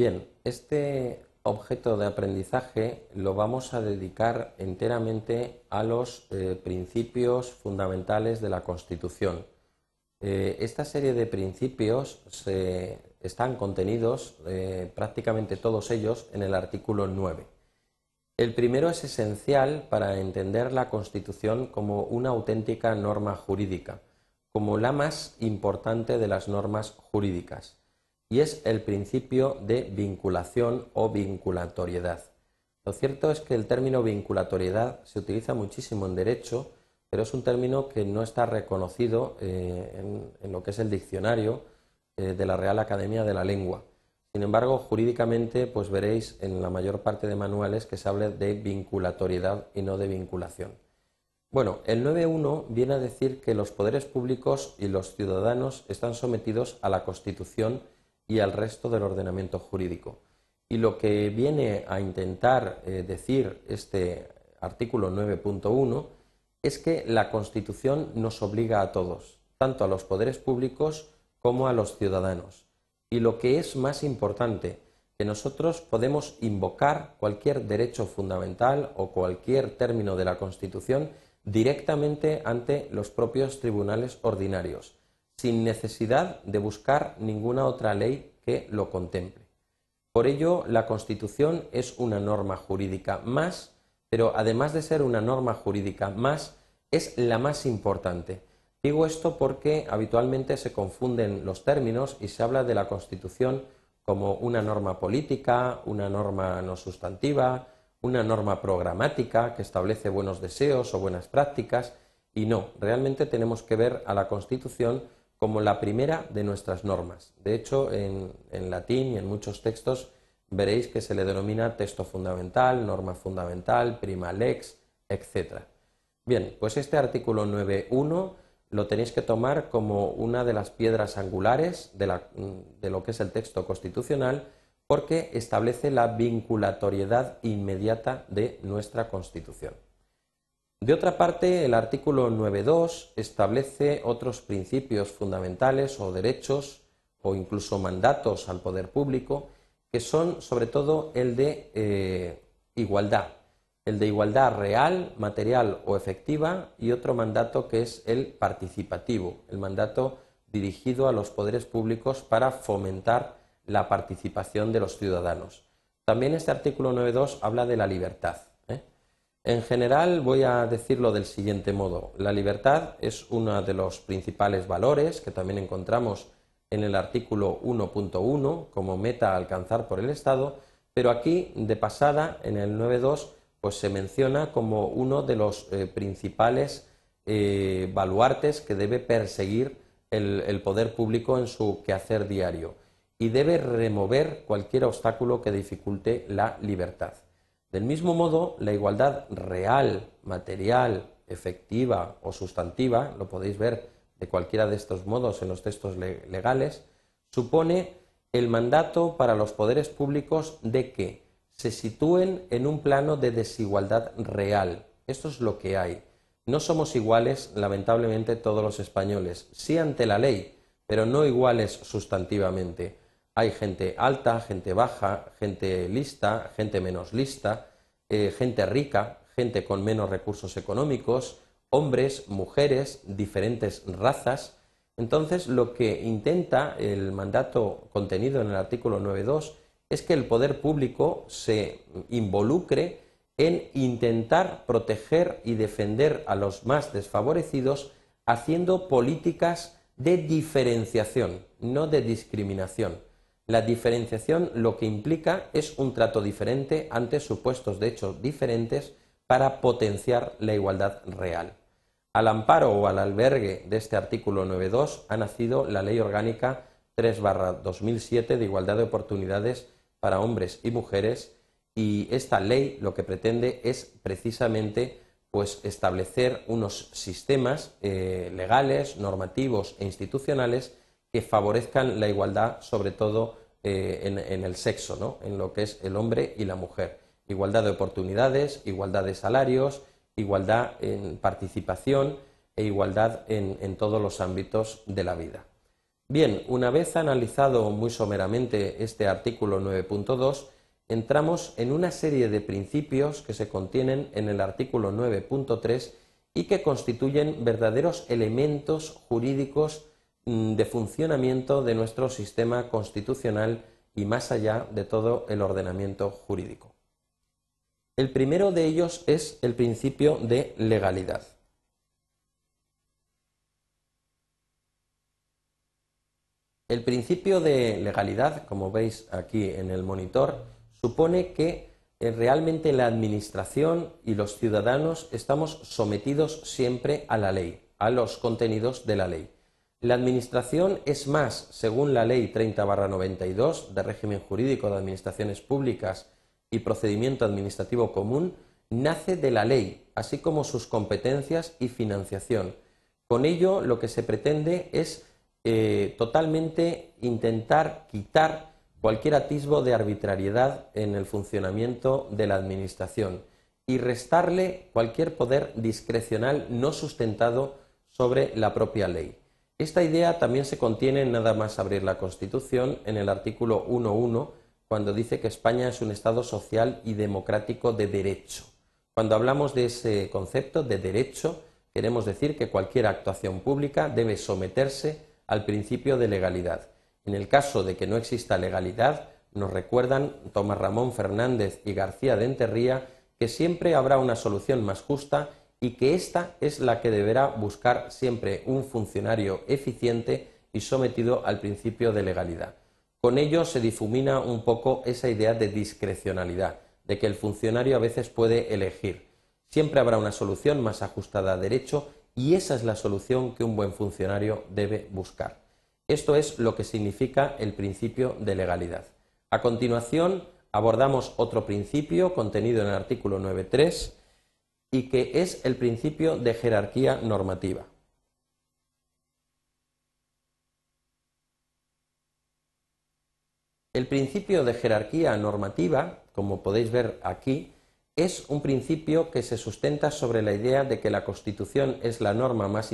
Bien, este objeto de aprendizaje lo vamos a dedicar enteramente a los eh, principios fundamentales de la Constitución. Eh, esta serie de principios están contenidos eh, prácticamente todos ellos en el artículo 9. El primero es esencial para entender la Constitución como una auténtica norma jurídica, como la más importante de las normas jurídicas y es el principio de vinculación o vinculatoriedad. Lo cierto es que el término vinculatoriedad se utiliza muchísimo en derecho, pero es un término que no está reconocido eh, en, lo que es el diccionario eh, de la Real Academia de la Lengua. Sin embargo, jurídicamente, pues veréis en la mayor parte de manuales que se habla de vinculatoriedad y no de vinculación. Bueno, el 9.1 viene a decir que los poderes públicos y los ciudadanos están sometidos a la Constitución y al resto del ordenamiento jurídico. Y lo que viene a intentar eh, decir este artículo 9.1 es que la Constitución nos obliga a todos, tanto a los poderes públicos como a los ciudadanos. Y lo que es más importante, que nosotros podemos invocar cualquier derecho fundamental o cualquier término de la Constitución directamente ante los propios tribunales ordinarios sin necesidad de buscar ninguna otra ley que lo contemple. Por ello, la Constitución es una norma jurídica más, pero además de ser una norma jurídica más, es la más importante. Digo esto porque habitualmente se confunden los términos y se habla de la Constitución como una norma política, una norma no sustantiva, una norma programática que establece buenos deseos o buenas prácticas, y no, realmente tenemos que ver a la Constitución como la primera de nuestras normas. De hecho, en, latín y en muchos textos veréis que se le denomina texto fundamental, norma fundamental, prima lex, etc. Bien, pues este artículo 9.1 lo tenéis que tomar como una de las piedras angulares de lo que es el texto constitucional porque establece la vinculatoriedad inmediata de nuestra Constitución. De otra parte, el artículo 9.2 establece otros principios fundamentales o derechos o incluso mandatos al poder público que son sobre todo el de eh, igualdad, el de igualdad real, material o efectiva y otro mandato que es el participativo, el mandato dirigido a los poderes públicos para fomentar la participación de los ciudadanos. También este artículo 9.2 habla de la libertad. En general voy a decirlo del siguiente modo. La libertad es uno de los principales valores que también encontramos en el artículo 1.1 como meta a alcanzar por el Estado, pero aquí de pasada en el 9.2 pues se menciona como uno de los eh, principales eh, baluartes que debe perseguir el poder público en su quehacer diario y debe remover cualquier obstáculo que dificulte la libertad. Del mismo modo, la igualdad real, material, efectiva o sustantiva, lo podéis ver de cualquiera de estos modos en los textos legales, supone el mandato para los poderes públicos de que se sitúen en un plano de desigualdad real. Esto es lo que hay. No somos iguales, lamentablemente, todos los españoles, sí ante la ley, pero no iguales sustantivamente. Hay gente alta, gente baja, gente lista, gente menos lista, eh, gente rica, gente con menos recursos económicos, hombres, mujeres, diferentes razas. Entonces, lo que intenta el mandato contenido en el artículo 9.2 es que el poder público se involucre en intentar proteger y defender a los más desfavorecidos haciendo políticas de diferenciación, no de discriminación. La diferenciación lo que implica es un trato diferente ante supuestos de hecho diferentes para potenciar la igualdad real. Al amparo o al albergue de este artículo 9.2 ha nacido la Ley Orgánica 3-2007 de Igualdad de Oportunidades para Hombres y Mujeres y esta ley lo que pretende es precisamente pues establecer unos sistemas eh, legales, normativos e institucionales que favorezcan la igualdad, sobre todo eh, en, el sexo, ¿no? en lo que es el hombre y la mujer. Igualdad de oportunidades, igualdad de salarios, igualdad en participación e igualdad en, todos los ámbitos de la vida. Bien, una vez analizado muy someramente este artículo 9.2, entramos en una serie de principios que se contienen en el artículo 9.3 y que constituyen verdaderos elementos jurídicos de funcionamiento de nuestro sistema constitucional y más allá de todo el ordenamiento jurídico. El primero de ellos es el principio de legalidad. El principio de legalidad, como veis aquí en el monitor, supone que eh, realmente la Administración y los ciudadanos estamos sometidos siempre a la ley, a los contenidos de la ley. La Administración es más, según la Ley 30-92 de régimen jurídico de administraciones públicas y procedimiento administrativo común, nace de la ley, así como sus competencias y financiación. Con ello, lo que se pretende es eh, totalmente intentar quitar cualquier atisbo de arbitrariedad en el funcionamiento de la Administración y restarle cualquier poder discrecional no sustentado sobre la propia ley. Esta idea también se contiene en nada más abrir la Constitución en el artículo 1.1 cuando dice que España es un Estado social y democrático de derecho. Cuando hablamos de ese concepto de derecho, queremos decir que cualquier actuación pública debe someterse al principio de legalidad en el caso de que no exista legalidad, nos recuerdan Tomás Ramón Fernández y García de Enterría que siempre habrá una solución más justa y que esta es la que deberá buscar siempre un funcionario eficiente y sometido al principio de legalidad. Con ello se difumina un poco esa idea de discrecionalidad, de que el funcionario a veces puede elegir. Siempre habrá una solución más ajustada a derecho y esa es la solución que un buen funcionario debe buscar. Esto es lo que significa el principio de legalidad. A continuación, abordamos otro principio contenido en el artículo 9.3 y que es el principio de jerarquía normativa. El principio de jerarquía normativa, como podéis ver aquí, es un principio que se sustenta sobre la idea de que la Constitución es la norma más,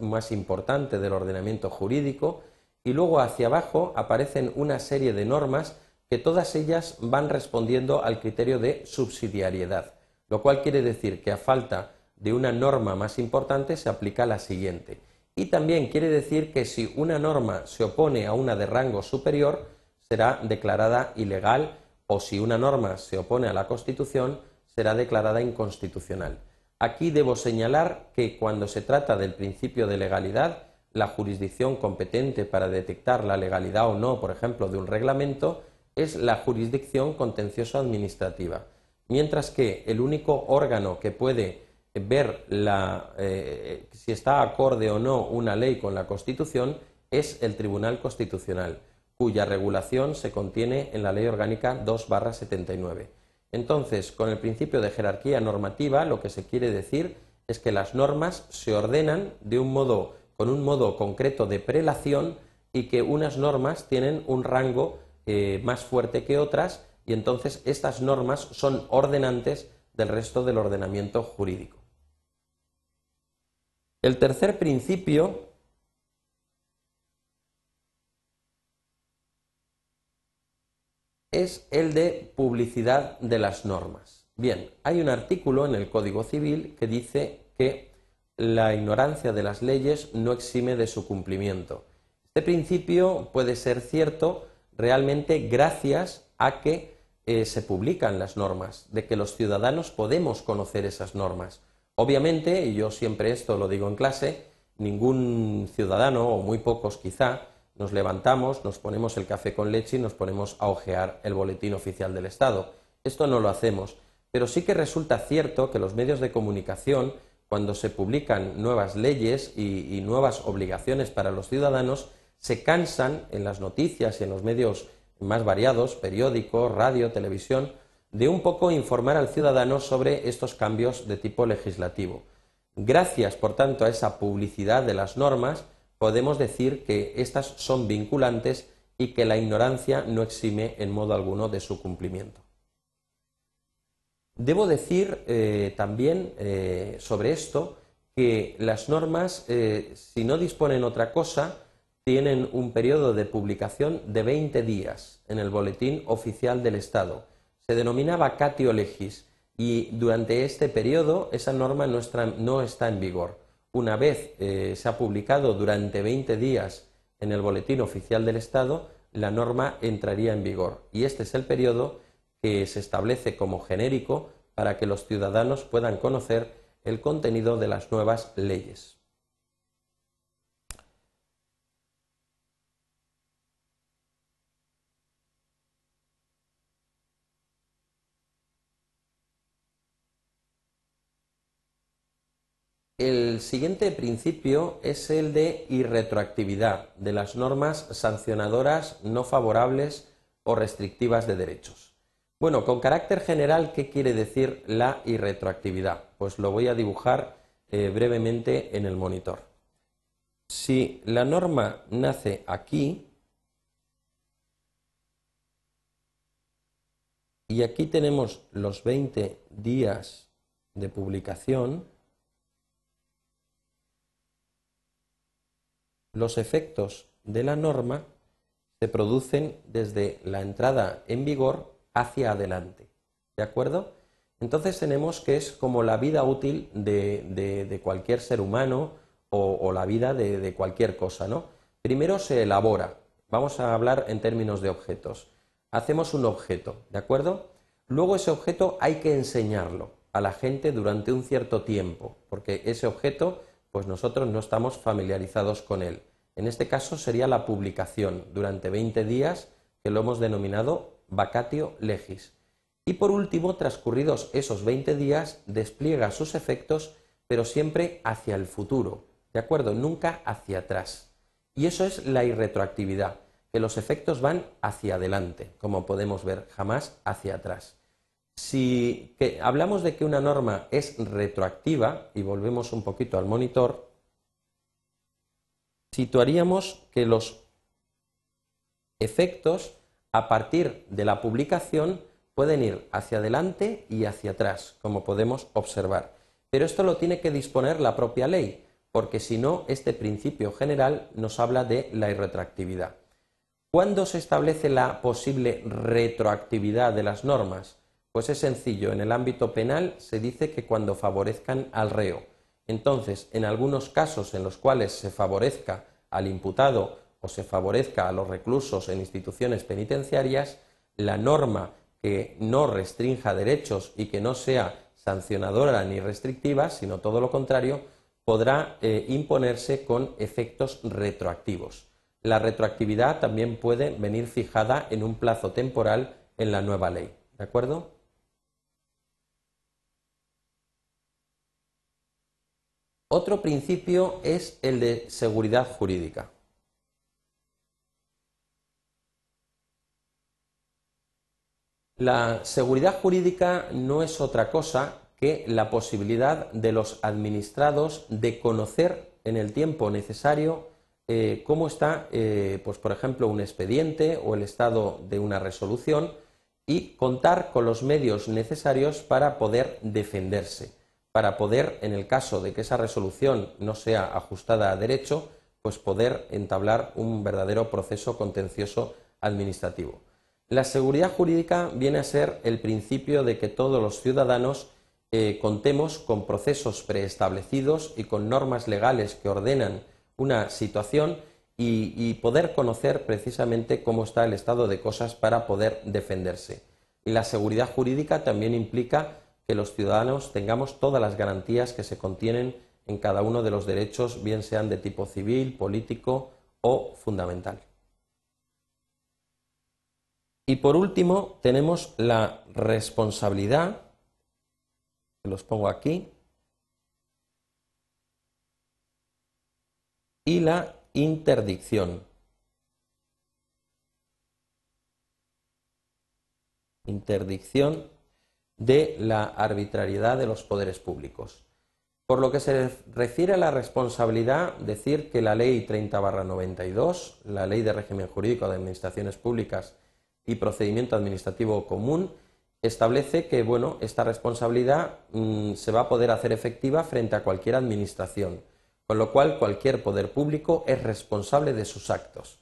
más importante del ordenamiento jurídico y luego hacia abajo aparecen una serie de normas que todas ellas van respondiendo al criterio de subsidiariedad, lo cual quiere decir que a falta de una norma más importante se aplica la siguiente. Y también quiere decir que si una norma se opone a una de rango superior, será declarada ilegal o si una norma se opone a la Constitución, será declarada inconstitucional. Aquí debo señalar que cuando se trata del principio de legalidad, la jurisdicción competente para detectar la legalidad o no, por ejemplo, de un reglamento, es la jurisdicción contencioso administrativa, mientras que el único órgano que puede ver eh, si está acorde o no una ley con la Constitución es el Tribunal Constitucional, cuya regulación se contiene en la Ley Orgánica 2-79. Entonces, con el principio de jerarquía normativa, lo que se quiere decir es que las normas se ordenan de un modo con un modo concreto de prelación y que unas normas tienen un rango eh, más fuerte que otras y entonces estas normas son ordenantes del resto del ordenamiento jurídico. El tercer principio es el de publicidad de las normas. Bien, hay un artículo en el Código Civil que dice que la ignorancia de las leyes no exime de su cumplimiento. Este principio puede ser cierto realmente gracias a que eh, se publican las normas, de que los ciudadanos podemos conocer esas normas. Obviamente, y yo siempre esto lo digo en clase, ningún ciudadano, o muy pocos quizá, nos levantamos, nos ponemos el café con leche y nos ponemos a ojear el boletín oficial del Estado. Esto no lo hacemos, pero sí que resulta cierto que los medios de comunicación cuando se publican nuevas leyes y, nuevas obligaciones para los ciudadanos, se cansan en las noticias y en los medios más variados, periódicos, radio, televisión, de un poco informar al ciudadano sobre estos cambios de tipo legislativo. Gracias, por tanto, a esa publicidad de las normas, podemos decir que estas son vinculantes y que la ignorancia no exime en modo alguno de su cumplimiento. Debo decir eh, también eh, sobre esto que las normas, eh, si no disponen otra cosa, tienen un periodo de publicación de 20 días en el Boletín Oficial del Estado. Se denomina vacatio legis y durante este periodo esa norma no está, en vigor. Una vez eh, se ha publicado durante 20 días en el Boletín Oficial del Estado, la norma entraría en vigor. Y este es el periodo que se establece como genérico para que los ciudadanos puedan conocer el contenido de las nuevas leyes. El siguiente principio es el de irretroactividad de las normas sancionadoras no favorables o restrictivas de derechos. Bueno, con carácter general, ¿qué quiere decir la irretroactividad? Pues lo voy a dibujar eh, brevemente en el monitor. Si la norma nace aquí, y aquí tenemos los 20 días de publicación, los efectos de la norma se producen desde la entrada en vigor hacia adelante. ¿De acuerdo? Entonces tenemos que es como la vida útil de, cualquier ser humano o, la vida de, de, cualquier cosa, ¿no? Primero se elabora. Vamos a hablar en términos de objetos. Hacemos un objeto, ¿de acuerdo? Luego ese objeto hay que enseñarlo a la gente durante un cierto tiempo, porque ese objeto, pues nosotros no estamos familiarizados con él. En este caso sería la publicación durante 20 días, que lo hemos denominado vacatio legis. Y por último, transcurridos esos 20 días, despliega sus efectos, pero siempre hacia el futuro, ¿de acuerdo? Nunca hacia atrás. Y eso es la irretroactividad, que los efectos van hacia adelante, como podemos ver, jamás hacia atrás. Si hablamos de que una norma es retroactiva, y volvemos un poquito al monitor, situaríamos que los efectos a partir de la publicación pueden ir hacia adelante y hacia atrás, como podemos observar. Pero esto lo tiene que disponer la propia ley, porque si no, este principio general nos habla de la irretroactividad. ¿Cuándo se establece la posible retroactividad de las normas? Pues es sencillo, en el ámbito penal se dice que cuando favorezcan al reo. Entonces, en algunos casos en los cuales se favorezca al imputado o se favorezca a los reclusos en instituciones penitenciarias, la norma que no restrinja derechos y que no sea sancionadora ni restrictiva, sino todo lo contrario, podrá eh, imponerse con efectos retroactivos. La retroactividad también puede venir fijada en un plazo temporal en la nueva ley. ¿De acuerdo? Otro principio es el de seguridad jurídica. La seguridad jurídica no es otra cosa que la posibilidad de los administrados de conocer en el tiempo necesario eh, cómo está, eh, pues por ejemplo, un expediente o el estado de una resolución y contar con los medios necesarios para poder defenderse para poder, en el caso de que esa resolución no sea ajustada a derecho, pues poder entablar un verdadero proceso contencioso administrativo. La seguridad jurídica viene a ser el principio de que todos los ciudadanos eh, contemos con procesos preestablecidos y con normas legales que ordenan una situación y, poder conocer precisamente cómo está el estado de cosas para poder defenderse. Y la seguridad jurídica también implica que los ciudadanos tengamos todas las garantías que se contienen en cada uno de los derechos, bien sean de tipo civil, político o fundamental. Y por último, tenemos la responsabilidad, que los pongo aquí, y la interdicción. Interdicción de la arbitrariedad de los poderes públicos. Por lo que se refiere a la responsabilidad, decir que la Ley 30-92, la Ley de Régimen Jurídico de Administraciones Públicas y Procedimiento Administrativo Común, establece que bueno, esta responsabilidad mm, se va a poder hacer efectiva frente a cualquier administración. con lo cual cualquier poder público es responsable de sus actos.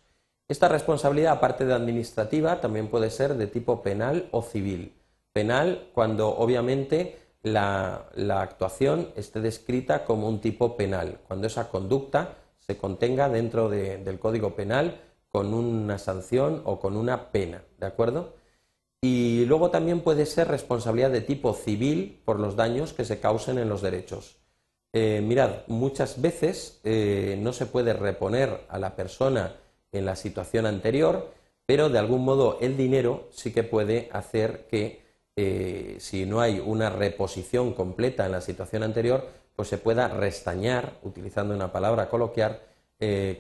Esta responsabilidad, aparte de administrativa, también puede ser de tipo penal o civil. Penal cuando obviamente la, actuación esté descrita como un tipo penal, cuando esa conducta se contenga dentro del Código Penal con una sanción o con una pena, ¿de acuerdo? Y luego también puede ser responsabilidad de tipo civil por los daños que se causen en los derechos. Eh, mirad, muchas veces eh, no se puede reponer a la persona en la situación anterior, pero de algún modo el dinero sí que puede hacer que eh, si no hay una reposición completa en la situación anterior, pues se pueda restañar, utilizando una palabra coloquial,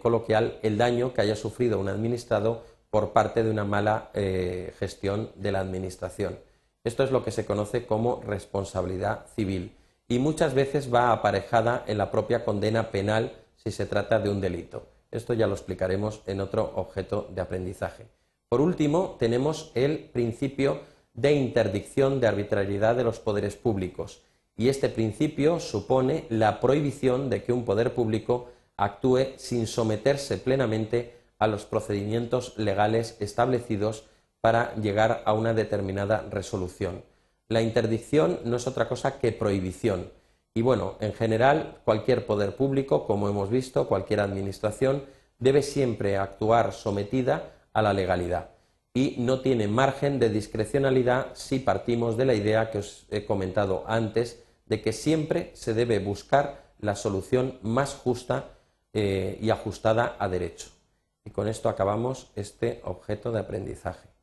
coloquial el daño que haya sufrido un administrado por parte de una mala eh, gestión de la Administración. Esto es lo que se conoce como responsabilidad civil y muchas veces va aparejada en la propia condena penal si se trata de un delito. Esto ya lo explicaremos en otro objeto de aprendizaje. Por último, tenemos el principio de interdicción de arbitrariedad de los poderes públicos y este principio supone la prohibición de que un poder público actúe sin someterse plenamente a los procedimientos legales establecidos para llegar a una determinada resolución. La interdicción no es otra cosa que prohibición. Y bueno, en general, cualquier poder público, como hemos visto, cualquier administración, debe siempre actuar sometida a la legalidad y no tiene margen de discrecionalidad si partimos de la idea que os he comentado antes de que siempre se debe buscar la solución más justa eh, y ajustada a derecho. Y con esto acabamos este objeto de aprendizaje.